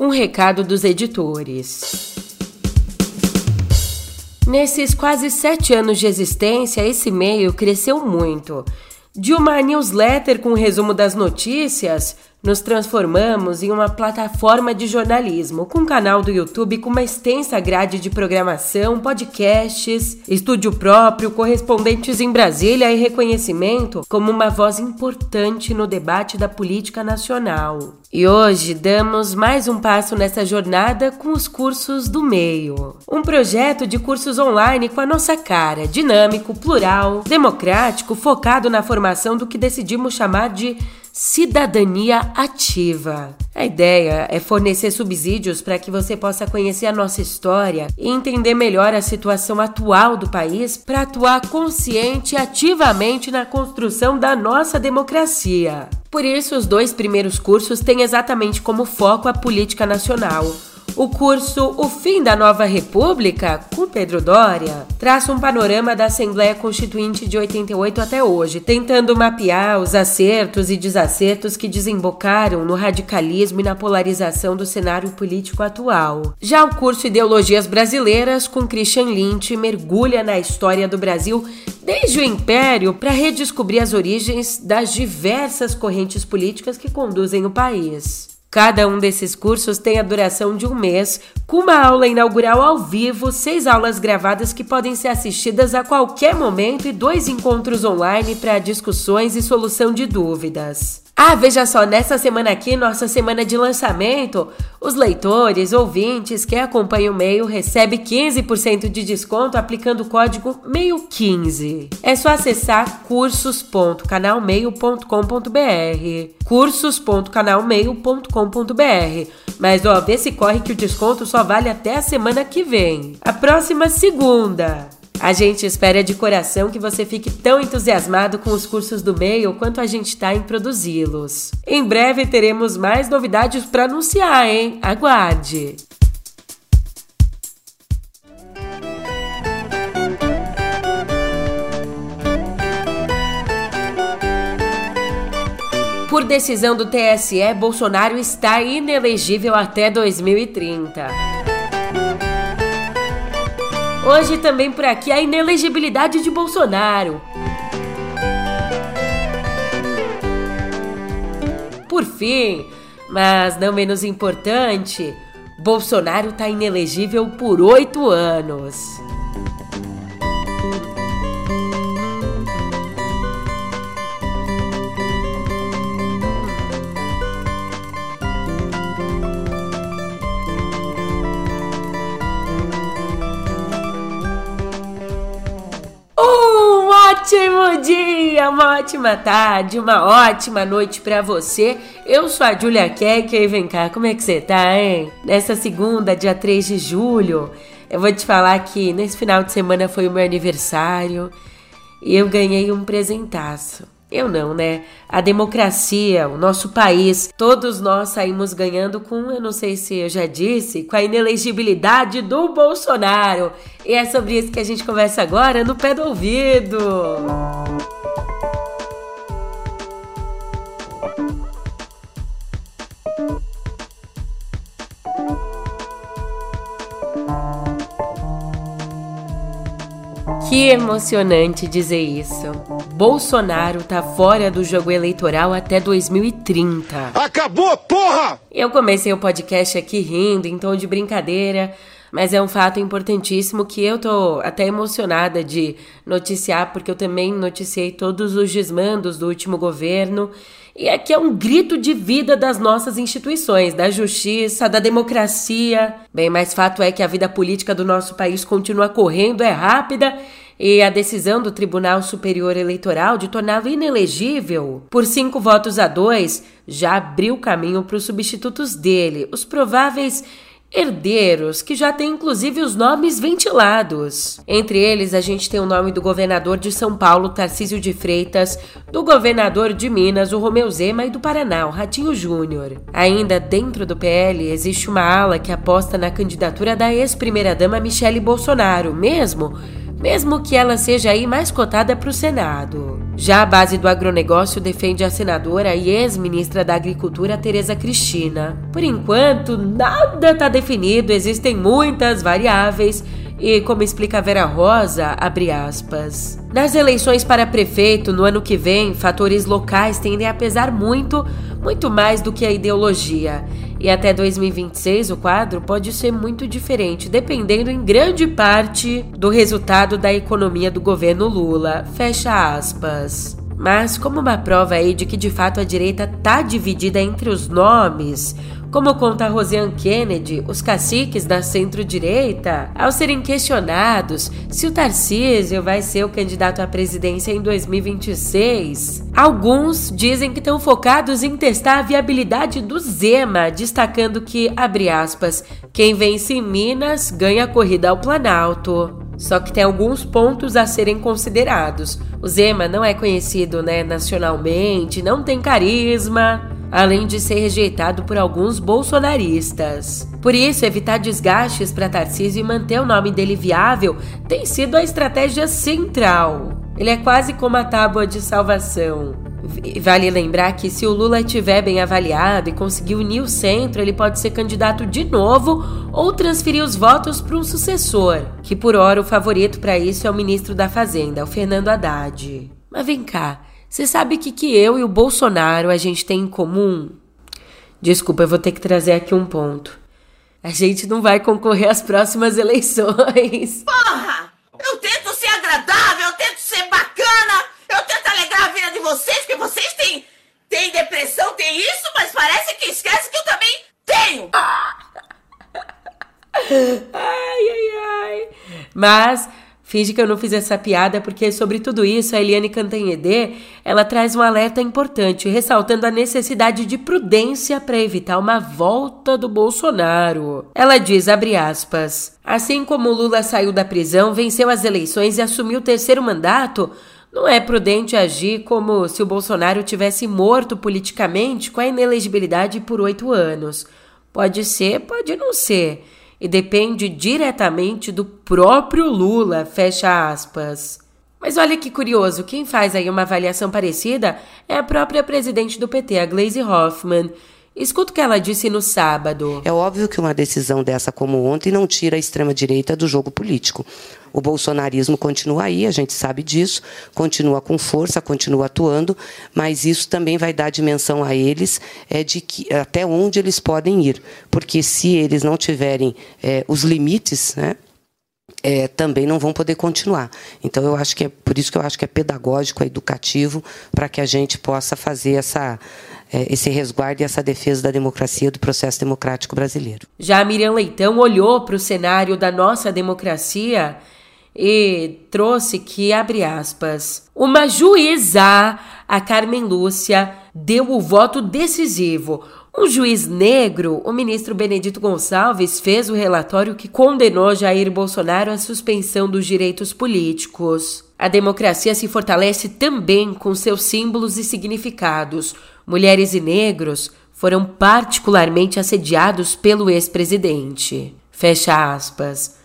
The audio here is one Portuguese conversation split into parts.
um recado dos editores. Nesses quase sete anos de existência, esse meio cresceu muito. De uma newsletter com resumo das notícias, nos transformamos em uma plataforma de jornalismo, com um canal do YouTube com uma extensa grade de programação, podcasts, estúdio próprio, correspondentes em Brasília e reconhecimento como uma voz importante no debate da política nacional. E hoje damos mais um passo nessa jornada com os cursos do meio. Um projeto de cursos online com a nossa cara, dinâmico, plural, democrático, focado na formação do que decidimos chamar de cidadania ativa. A ideia é fornecer subsídios para que você possa conhecer a nossa história e entender melhor a situação atual do país para atuar consciente e ativamente na construção da nossa democracia. Por isso, os dois primeiros cursos têm exatamente como foco a política nacional o curso O Fim da Nova República, com Pedro Doria, traça um panorama da Assembleia Constituinte de 88 até hoje, tentando mapear os acertos e desacertos que desembocaram no radicalismo e na polarização do cenário político atual. Já o curso Ideologias Brasileiras, com Christian Lynch, mergulha na história do Brasil desde o Império para redescobrir as origens das diversas correntes políticas que conduzem o país. Cada um desses cursos tem a duração de um mês, com uma aula inaugural ao vivo, seis aulas gravadas que podem ser assistidas a qualquer momento e dois encontros online para discussões e solução de dúvidas. Ah, veja só, nessa semana aqui, nossa semana de lançamento, os leitores, ouvintes que acompanham o meio recebem 15% de desconto aplicando o código MEIO15. É só acessar cursos.canalmeio.com.br cursos.canalmeio.com.br Mas ó, vê se corre que o desconto só vale até a semana que vem. A próxima segunda. A gente espera de coração que você fique tão entusiasmado com os cursos do meio quanto a gente está em produzi-los. Em breve teremos mais novidades para anunciar, hein? Aguarde! Por decisão do TSE, Bolsonaro está inelegível até 2030. Hoje também por aqui a inelegibilidade de Bolsonaro. Por fim, mas não menos importante, Bolsonaro está inelegível por oito anos. Ótimo dia, uma ótima tarde, uma ótima noite para você. Eu sou a Julia Keck e vem cá, como é que você tá, hein? Nessa segunda, dia 3 de julho, eu vou te falar que nesse final de semana foi o meu aniversário e eu ganhei um presentaço. Eu não, né? A democracia, o nosso país, todos nós saímos ganhando com, eu não sei se eu já disse, com a inelegibilidade do Bolsonaro. E é sobre isso que a gente conversa agora no pé do ouvido. Que emocionante dizer isso. Bolsonaro tá fora do jogo eleitoral até 2030. Acabou, porra! Eu comecei o podcast aqui rindo, em tom de brincadeira, mas é um fato importantíssimo que eu tô até emocionada de noticiar, porque eu também noticiei todos os desmandos do último governo. E aqui é um grito de vida das nossas instituições, da justiça, da democracia. Bem, mas fato é que a vida política do nosso país continua correndo, é rápida e a decisão do Tribunal Superior Eleitoral de torná-lo inelegível por cinco votos a dois já abriu caminho para os substitutos dele, os prováveis herdeiros, que já têm inclusive os nomes ventilados. Entre eles, a gente tem o nome do governador de São Paulo, Tarcísio de Freitas, do governador de Minas, o Romeu Zema, e do Paraná, o Ratinho Júnior. Ainda dentro do PL, existe uma ala que aposta na candidatura da ex-primeira-dama Michele Bolsonaro, mesmo mesmo que ela seja aí mais cotada para o Senado. Já a base do agronegócio defende a senadora e ex-ministra da Agricultura Tereza Cristina. Por enquanto, nada está definido, existem muitas variáveis e, como explica Vera Rosa, abre aspas. Nas eleições para prefeito no ano que vem, fatores locais tendem a pesar muito, muito mais do que a ideologia. E até 2026 o quadro pode ser muito diferente, dependendo em grande parte do resultado da economia do governo Lula. Fecha aspas. Mas como uma prova aí de que de fato a direita tá dividida entre os nomes, como conta Rosiane Kennedy, os caciques da centro-direita, ao serem questionados se o Tarcísio vai ser o candidato à presidência em 2026, alguns dizem que estão focados em testar a viabilidade do Zema, destacando que, abre aspas, quem vence em Minas ganha a corrida ao Planalto. Só que tem alguns pontos a serem considerados. O Zema não é conhecido né, nacionalmente, não tem carisma além de ser rejeitado por alguns bolsonaristas. Por isso, evitar desgastes para Tarcísio e manter o nome dele viável tem sido a estratégia central. Ele é quase como a tábua de salvação. Vale lembrar que se o Lula estiver bem avaliado e conseguir unir o centro, ele pode ser candidato de novo ou transferir os votos para um sucessor, que por hora o favorito para isso é o ministro da Fazenda, o Fernando Haddad. Mas vem cá, você sabe o que, que eu e o Bolsonaro a gente tem em comum? Desculpa, eu vou ter que trazer aqui um ponto. A gente não vai concorrer às próximas eleições. Porra! Eu tento ser agradável, eu tento ser bacana, eu tento alegrar a vida de vocês, porque vocês têm, têm depressão, têm isso, mas parece que esquece que eu também tenho! ai, ai, ai. Mas Finge que eu não fiz essa piada, porque sobre tudo isso, a Eliane Cantanhede, ela traz um alerta importante, ressaltando a necessidade de prudência para evitar uma volta do Bolsonaro. Ela diz, abre aspas, assim como Lula saiu da prisão, venceu as eleições e assumiu o terceiro mandato, não é prudente agir como se o Bolsonaro tivesse morto politicamente com a inelegibilidade por oito anos. Pode ser, pode não ser e depende diretamente do próprio Lula, fecha aspas. Mas olha que curioso, quem faz aí uma avaliação parecida é a própria presidente do PT, a Glaise Hoffmann, Escuta o que ela disse no sábado. É óbvio que uma decisão dessa como ontem não tira a extrema-direita do jogo político. O bolsonarismo continua aí, a gente sabe disso, continua com força, continua atuando, mas isso também vai dar dimensão a eles é, de que, até onde eles podem ir. Porque se eles não tiverem é, os limites, né, é, também não vão poder continuar. Então eu acho que é por isso que eu acho que é pedagógico, é educativo, para que a gente possa fazer essa é, esse resguardo e essa defesa da democracia do processo democrático brasileiro. Já a Miriam Leitão olhou para o cenário da nossa democracia e trouxe que, abre aspas, uma juíza, a Carmen Lúcia, deu o voto decisivo. Um juiz negro, o ministro Benedito Gonçalves, fez o relatório que condenou Jair Bolsonaro à suspensão dos direitos políticos. A democracia se fortalece também com seus símbolos e significados. Mulheres e negros foram particularmente assediados pelo ex-presidente. Fecha aspas.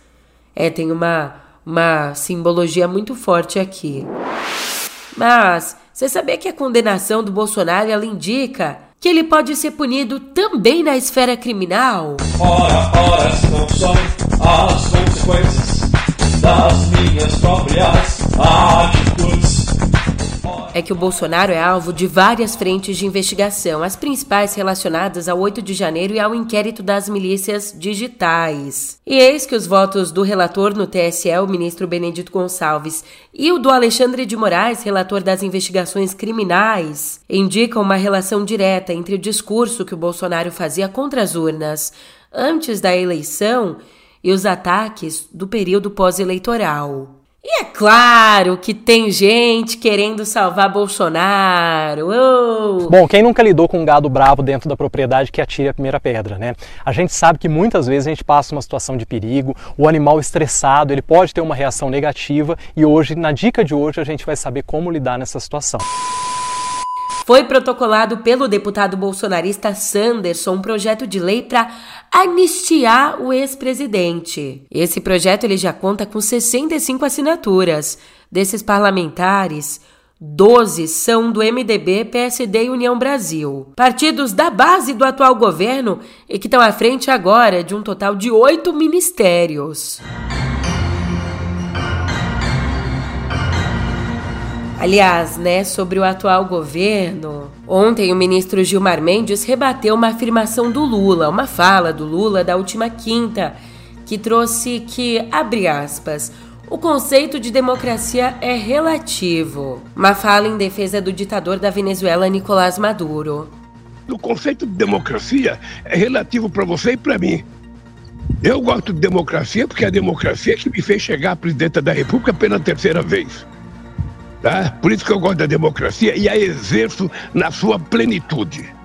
É, tem uma, uma simbologia muito forte aqui. Mas você sabia que a condenação do Bolsonaro ela indica que ele pode ser punido também na esfera criminal? Ora, ora, não são as consequências das minhas próprias atitudes é que o Bolsonaro é alvo de várias frentes de investigação, as principais relacionadas ao 8 de janeiro e ao inquérito das milícias digitais. E eis que os votos do relator no TSE, o ministro Benedito Gonçalves, e o do Alexandre de Moraes, relator das investigações criminais, indicam uma relação direta entre o discurso que o Bolsonaro fazia contra as urnas antes da eleição e os ataques do período pós-eleitoral. E é claro que tem gente querendo salvar Bolsonaro. Oh. Bom, quem nunca lidou com um gado bravo dentro da propriedade que atire a primeira pedra, né? A gente sabe que muitas vezes a gente passa uma situação de perigo, o animal estressado, ele pode ter uma reação negativa e hoje, na dica de hoje, a gente vai saber como lidar nessa situação. Foi protocolado pelo deputado bolsonarista Sanderson um projeto de lei para anistiar o ex-presidente. Esse projeto ele já conta com 65 assinaturas. Desses parlamentares, 12 são do MDB, PSD e União Brasil. Partidos da base do atual governo e que estão à frente agora de um total de oito ministérios. Aliás, né, sobre o atual governo, ontem o ministro Gilmar Mendes rebateu uma afirmação do Lula, uma fala do Lula da última quinta, que trouxe que, abre aspas, o conceito de democracia é relativo. Uma fala em defesa do ditador da Venezuela, Nicolás Maduro. O conceito de democracia é relativo para você e para mim. Eu gosto de democracia porque é a democracia que me fez chegar a presidente da República pela terceira vez. Tá? Por isso que eu gosto da democracia e a exerço na sua plenitude.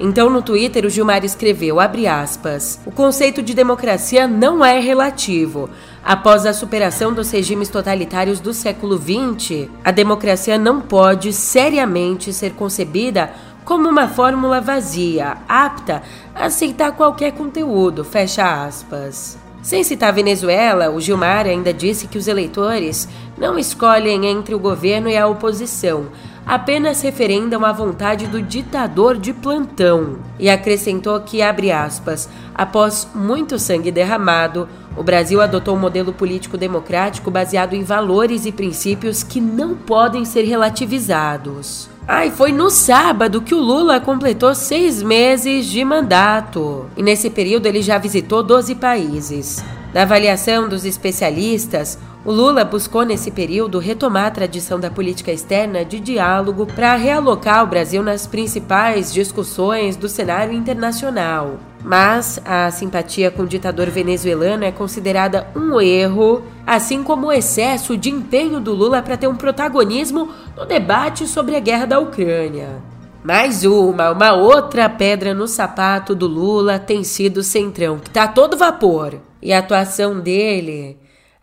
Então no Twitter o Gilmar escreveu, abre aspas, o conceito de democracia não é relativo. Após a superação dos regimes totalitários do século XX, a democracia não pode seriamente ser concebida como uma fórmula vazia, apta a aceitar qualquer conteúdo, fecha aspas. Sem citar Venezuela, o Gilmar ainda disse que os eleitores não escolhem entre o governo e a oposição, apenas referendam a vontade do ditador de plantão. E acrescentou que, abre aspas, após muito sangue derramado, o Brasil adotou um modelo político democrático baseado em valores e princípios que não podem ser relativizados. Ai, foi no sábado que o Lula completou seis meses de mandato. E nesse período ele já visitou 12 países. Na avaliação dos especialistas, o Lula buscou nesse período retomar a tradição da política externa de diálogo para realocar o Brasil nas principais discussões do cenário internacional. Mas a simpatia com o ditador venezuelano é considerada um erro, assim como o excesso de empenho do Lula para ter um protagonismo no debate sobre a guerra da Ucrânia. Mais uma, uma outra pedra no sapato do Lula tem sido o Centrão, que tá todo vapor. E a atuação dele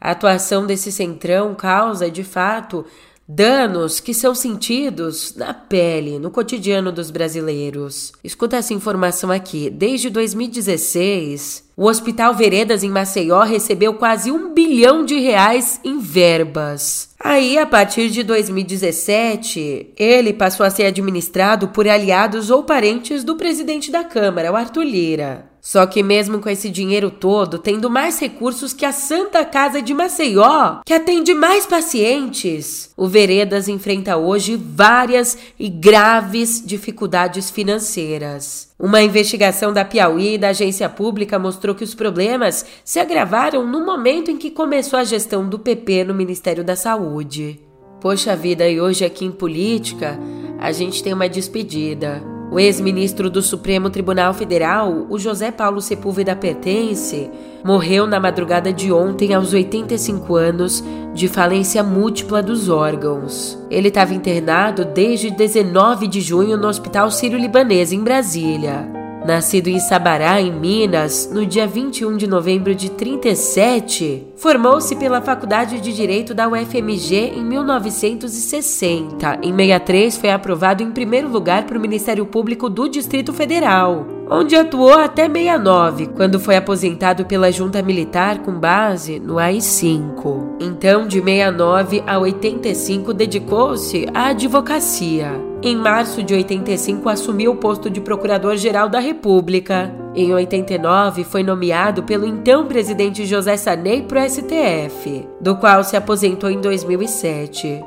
a atuação desse centrão causa, de fato, danos que são sentidos na pele, no cotidiano dos brasileiros. Escuta essa informação aqui. Desde 2016, o Hospital Veredas em Maceió recebeu quase um bilhão de reais em verbas. Aí, a partir de 2017, ele passou a ser administrado por aliados ou parentes do presidente da Câmara, o Arthur Lira. Só que mesmo com esse dinheiro todo, tendo mais recursos que a Santa Casa de Maceió, que atende mais pacientes, o Veredas enfrenta hoje várias e graves dificuldades financeiras. Uma investigação da Piauí e da agência pública mostrou que os problemas se agravaram no momento em que começou a gestão do PP no Ministério da Saúde. Poxa vida, e hoje aqui em política, a gente tem uma despedida. O ex-ministro do Supremo Tribunal Federal, o José Paulo Sepúlveda Pertence, morreu na madrugada de ontem aos 85 anos de falência múltipla dos órgãos. Ele estava internado desde 19 de junho no Hospital Sírio-Libanês em Brasília. Nascido em Sabará, em Minas, no dia 21 de novembro de 37, formou-se pela Faculdade de Direito da UFMG em 1960. Em 63, foi aprovado em primeiro lugar para o Ministério Público do Distrito Federal onde atuou até 69, quando foi aposentado pela junta militar com base no AI-5. Então, de 69 a 85, dedicou-se à advocacia. Em março de 85, assumiu o posto de Procurador-Geral da República. Em 89, foi nomeado pelo então presidente José Sarney para o STF, do qual se aposentou em 2007.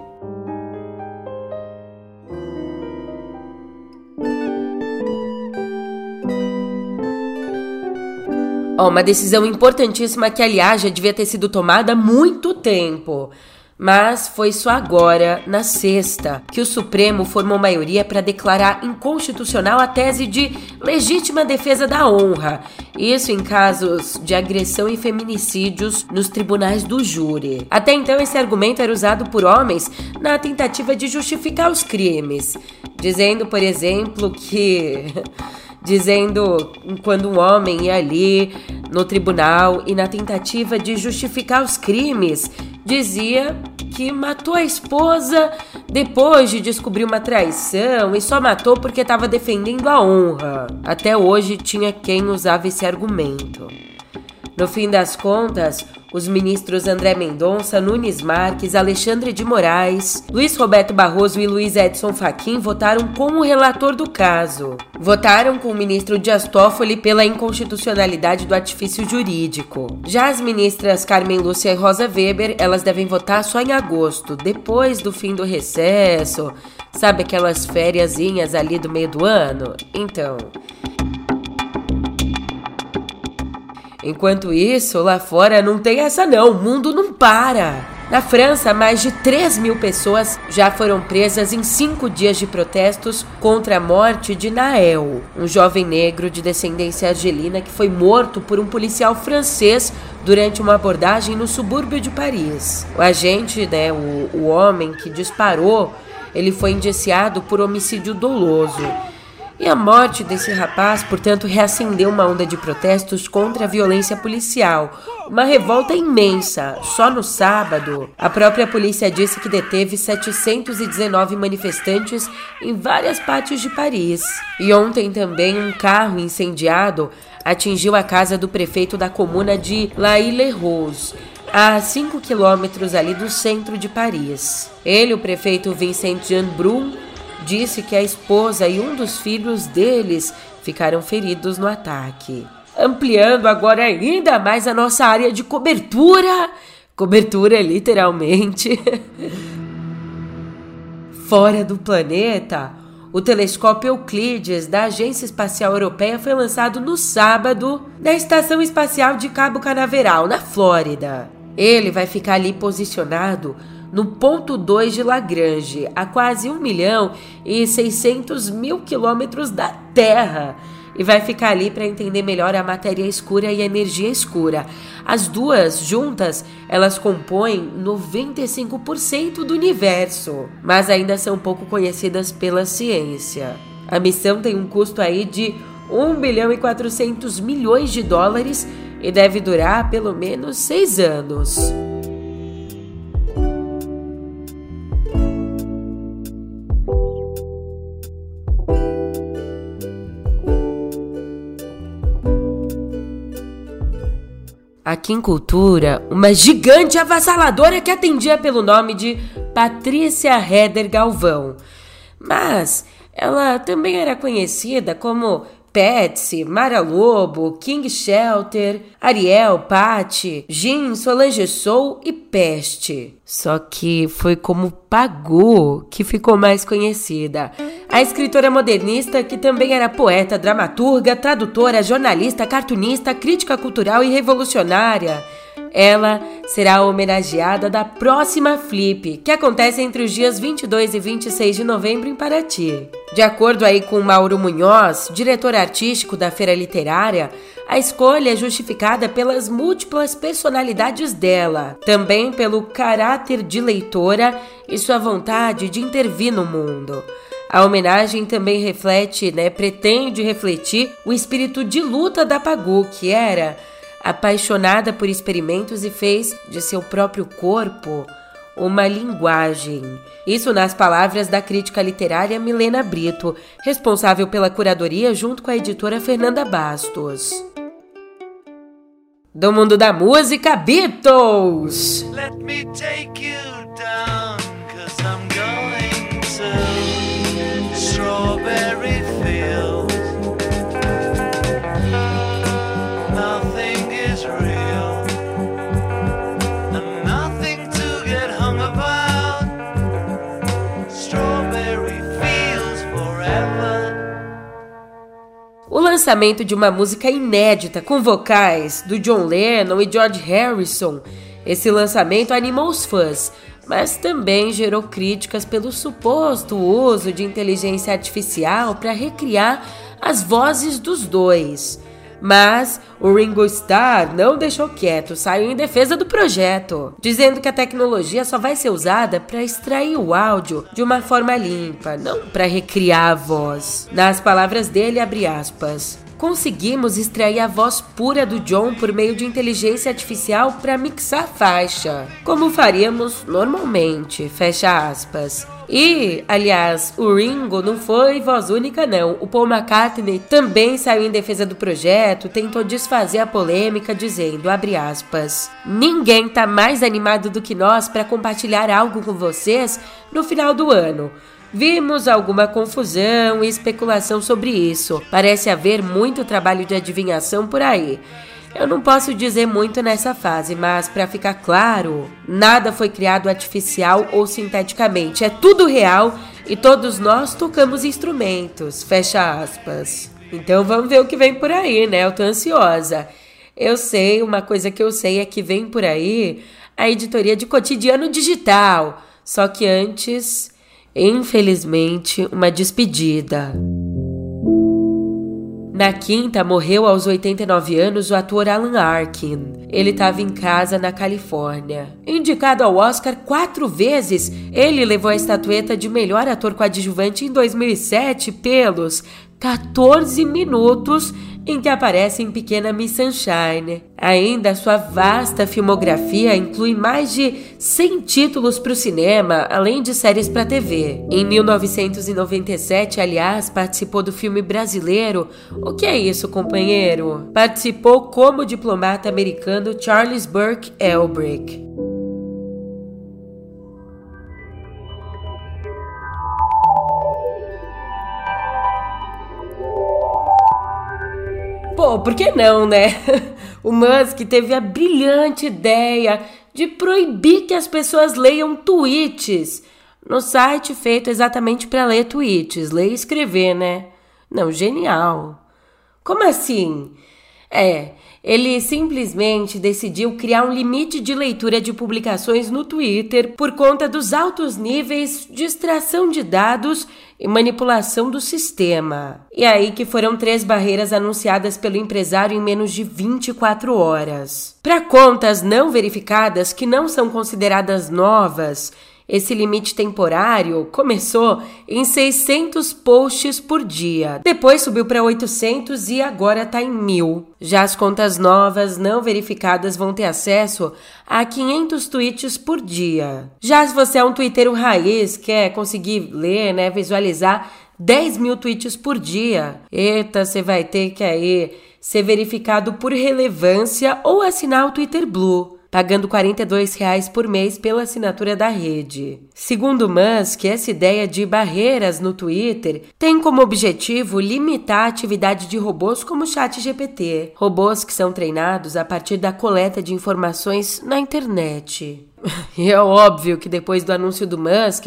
Ó, uma decisão importantíssima que, aliás, já devia ter sido tomada há muito tempo. Mas foi só agora, na sexta, que o Supremo formou maioria para declarar inconstitucional a tese de legítima defesa da honra. Isso em casos de agressão e feminicídios nos tribunais do júri. Até então, esse argumento era usado por homens na tentativa de justificar os crimes, dizendo, por exemplo, que. dizendo quando um homem ia ali no tribunal e na tentativa de justificar os crimes, dizia que matou a esposa depois de descobrir uma traição e só matou porque estava defendendo a honra. Até hoje tinha quem usava esse argumento. No fim das contas, os ministros André Mendonça, Nunes Marques, Alexandre de Moraes, Luiz Roberto Barroso e Luiz Edson Fachin votaram com o relator do caso. Votaram com o ministro Dias Toffoli pela inconstitucionalidade do artifício jurídico. Já as ministras Carmen Lúcia e Rosa Weber, elas devem votar só em agosto, depois do fim do recesso. Sabe aquelas fériasinhas ali do meio do ano? Então, Enquanto isso, lá fora não tem essa não, o mundo não para. Na França, mais de 3 mil pessoas já foram presas em cinco dias de protestos contra a morte de Nael, um jovem negro de descendência argelina que foi morto por um policial francês durante uma abordagem no subúrbio de Paris. O agente, né, o, o homem que disparou, ele foi indiciado por homicídio doloso. E a morte desse rapaz, portanto, reacendeu uma onda de protestos contra a violência policial. Uma revolta imensa. Só no sábado, a própria polícia disse que deteve 719 manifestantes em várias partes de Paris. E ontem também um carro incendiado atingiu a casa do prefeito da comuna de La Ile-Rose a 5 quilômetros ali do centro de Paris. Ele, o prefeito Vincent Jean Brun, disse que a esposa e um dos filhos deles ficaram feridos no ataque. Ampliando agora ainda mais a nossa área de cobertura cobertura literalmente. Fora do planeta, o telescópio Euclides da Agência Espacial Europeia foi lançado no sábado na Estação Espacial de Cabo Canaveral, na Flórida. Ele vai ficar ali posicionado no ponto 2 de Lagrange, a quase 1 milhão e 600 mil quilômetros da Terra. E vai ficar ali para entender melhor a matéria escura e a energia escura. As duas juntas, elas compõem 95% do universo, mas ainda são pouco conhecidas pela ciência. A missão tem um custo aí de 1 bilhão e 400 milhões de dólares e deve durar pelo menos seis anos. Cultura, uma gigante avassaladora que atendia pelo nome de Patrícia Heder Galvão. Mas ela também era conhecida como Patsy, Mara Lobo, King Shelter, Ariel, Patty, Jean, Solange Soul e Peste. Só que foi como Pagu que ficou mais conhecida. A escritora modernista, que também era poeta, dramaturga, tradutora, jornalista, cartunista, crítica cultural e revolucionária. Ela será homenageada da próxima Flip, que acontece entre os dias 22 e 26 de novembro em Paraty. De acordo aí com Mauro Munhoz, diretor artístico da Feira Literária, a escolha é justificada pelas múltiplas personalidades dela, também pelo caráter de leitora e sua vontade de intervir no mundo. A homenagem também reflete, né, pretende refletir o espírito de luta da Pagu, que era apaixonada por experimentos e fez de seu próprio corpo uma linguagem. Isso nas palavras da crítica literária Milena Brito, responsável pela curadoria junto com a editora Fernanda Bastos. Do mundo da música, Beatles! Let me take you down, Strawberry lançamento de uma música inédita com vocais do John Lennon e George Harrison. Esse lançamento animou os fãs, mas também gerou críticas pelo suposto uso de inteligência artificial para recriar as vozes dos dois. Mas o Ringo Starr não deixou quieto, saiu em defesa do projeto, dizendo que a tecnologia só vai ser usada para extrair o áudio de uma forma limpa, não para recriar a voz. Nas palavras dele, abre aspas. Conseguimos extrair a voz pura do John por meio de inteligência artificial para mixar a faixa, como faríamos normalmente, fecha aspas. E, aliás, o Ringo não foi voz única não. O Paul McCartney também saiu em defesa do projeto, tentou desfazer a polêmica dizendo, abre aspas, ninguém tá mais animado do que nós para compartilhar algo com vocês no final do ano. Vimos alguma confusão e especulação sobre isso. Parece haver muito trabalho de adivinhação por aí. Eu não posso dizer muito nessa fase, mas para ficar claro, nada foi criado artificial ou sinteticamente. É tudo real e todos nós tocamos instrumentos. Fecha aspas. Então vamos ver o que vem por aí, né? Eu tô ansiosa. Eu sei, uma coisa que eu sei é que vem por aí a editoria de cotidiano digital. Só que antes Infelizmente, uma despedida. Na quinta, morreu aos 89 anos o ator Alan Arkin. Ele estava em casa na Califórnia. Indicado ao Oscar quatro vezes, ele levou a estatueta de melhor ator coadjuvante em 2007 pelos 14 minutos em que aparece em Pequena Miss Sunshine. Ainda sua vasta filmografia inclui mais de 100 títulos para o cinema, além de séries para TV. Em 1997, aliás, participou do filme brasileiro O que é isso, companheiro? Participou como diplomata americano Charles Burke Elbrick. Pô, por que não, né? O Musk teve a brilhante ideia de proibir que as pessoas leiam tweets no site feito exatamente para ler tweets, ler e escrever, né? Não, genial. Como assim? É, ele simplesmente decidiu criar um limite de leitura de publicações no Twitter por conta dos altos níveis de extração de dados e manipulação do sistema. E aí que foram três barreiras anunciadas pelo empresário em menos de 24 horas. Para contas não verificadas que não são consideradas novas, esse limite temporário começou em 600 posts por dia, depois subiu para 800 e agora está em 1000. Já as contas novas não verificadas vão ter acesso a 500 tweets por dia. Já se você é um twitteiro raiz, quer conseguir ler, né, visualizar 10 mil tweets por dia, eita, você vai ter que aí ser verificado por relevância ou assinar o Twitter Blue pagando 42 reais por mês pela assinatura da rede. Segundo Musk, essa ideia de barreiras no Twitter tem como objetivo limitar a atividade de robôs como o ChatGPT, robôs que são treinados a partir da coleta de informações na internet. E é óbvio que depois do anúncio do Musk,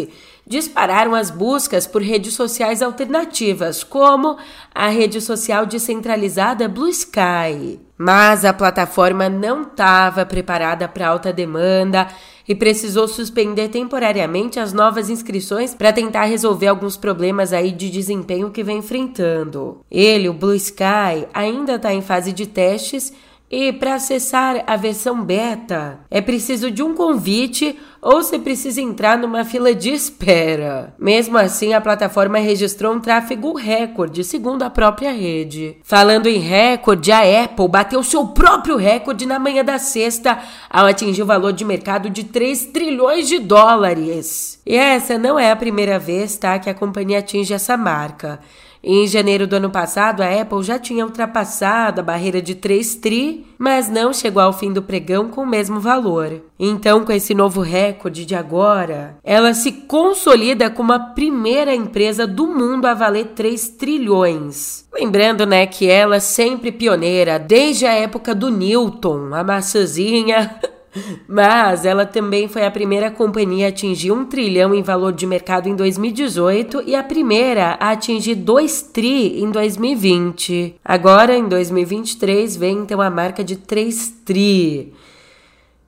dispararam as buscas por redes sociais alternativas, como a rede social descentralizada Blue Sky. Mas a plataforma não estava preparada para alta demanda e precisou suspender temporariamente as novas inscrições para tentar resolver alguns problemas aí de desempenho que vem enfrentando. Ele, o Blue Sky, ainda está em fase de testes e para acessar a versão beta, é preciso de um convite ou você precisa entrar numa fila de espera. Mesmo assim, a plataforma registrou um tráfego recorde, segundo a própria rede. Falando em recorde, a Apple bateu seu próprio recorde na manhã da sexta ao atingir o valor de mercado de 3 trilhões de dólares. E essa não é a primeira vez, tá, que a companhia atinge essa marca. Em janeiro do ano passado, a Apple já tinha ultrapassado a barreira de 3 tri, mas não chegou ao fim do pregão com o mesmo valor. Então, com esse novo recorde de agora, ela se consolida como a primeira empresa do mundo a valer 3 trilhões. Lembrando, né, que ela sempre pioneira desde a época do Newton, a maçãzinha Mas ela também foi a primeira companhia a atingir um trilhão em valor de mercado em 2018 e a primeira a atingir 2 tri em 2020. Agora, em 2023, vem então a marca de 3 tri.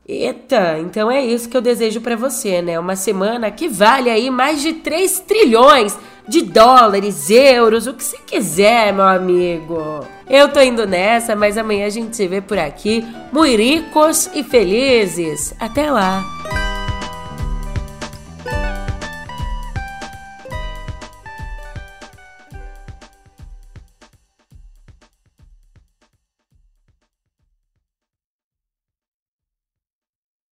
Eita, então é isso que eu desejo para você, né? Uma semana que vale aí mais de 3 trilhões de dólares, euros, o que você quiser, meu amigo. Eu tô indo nessa, mas amanhã a gente se vê por aqui, muito ricos e felizes. Até lá!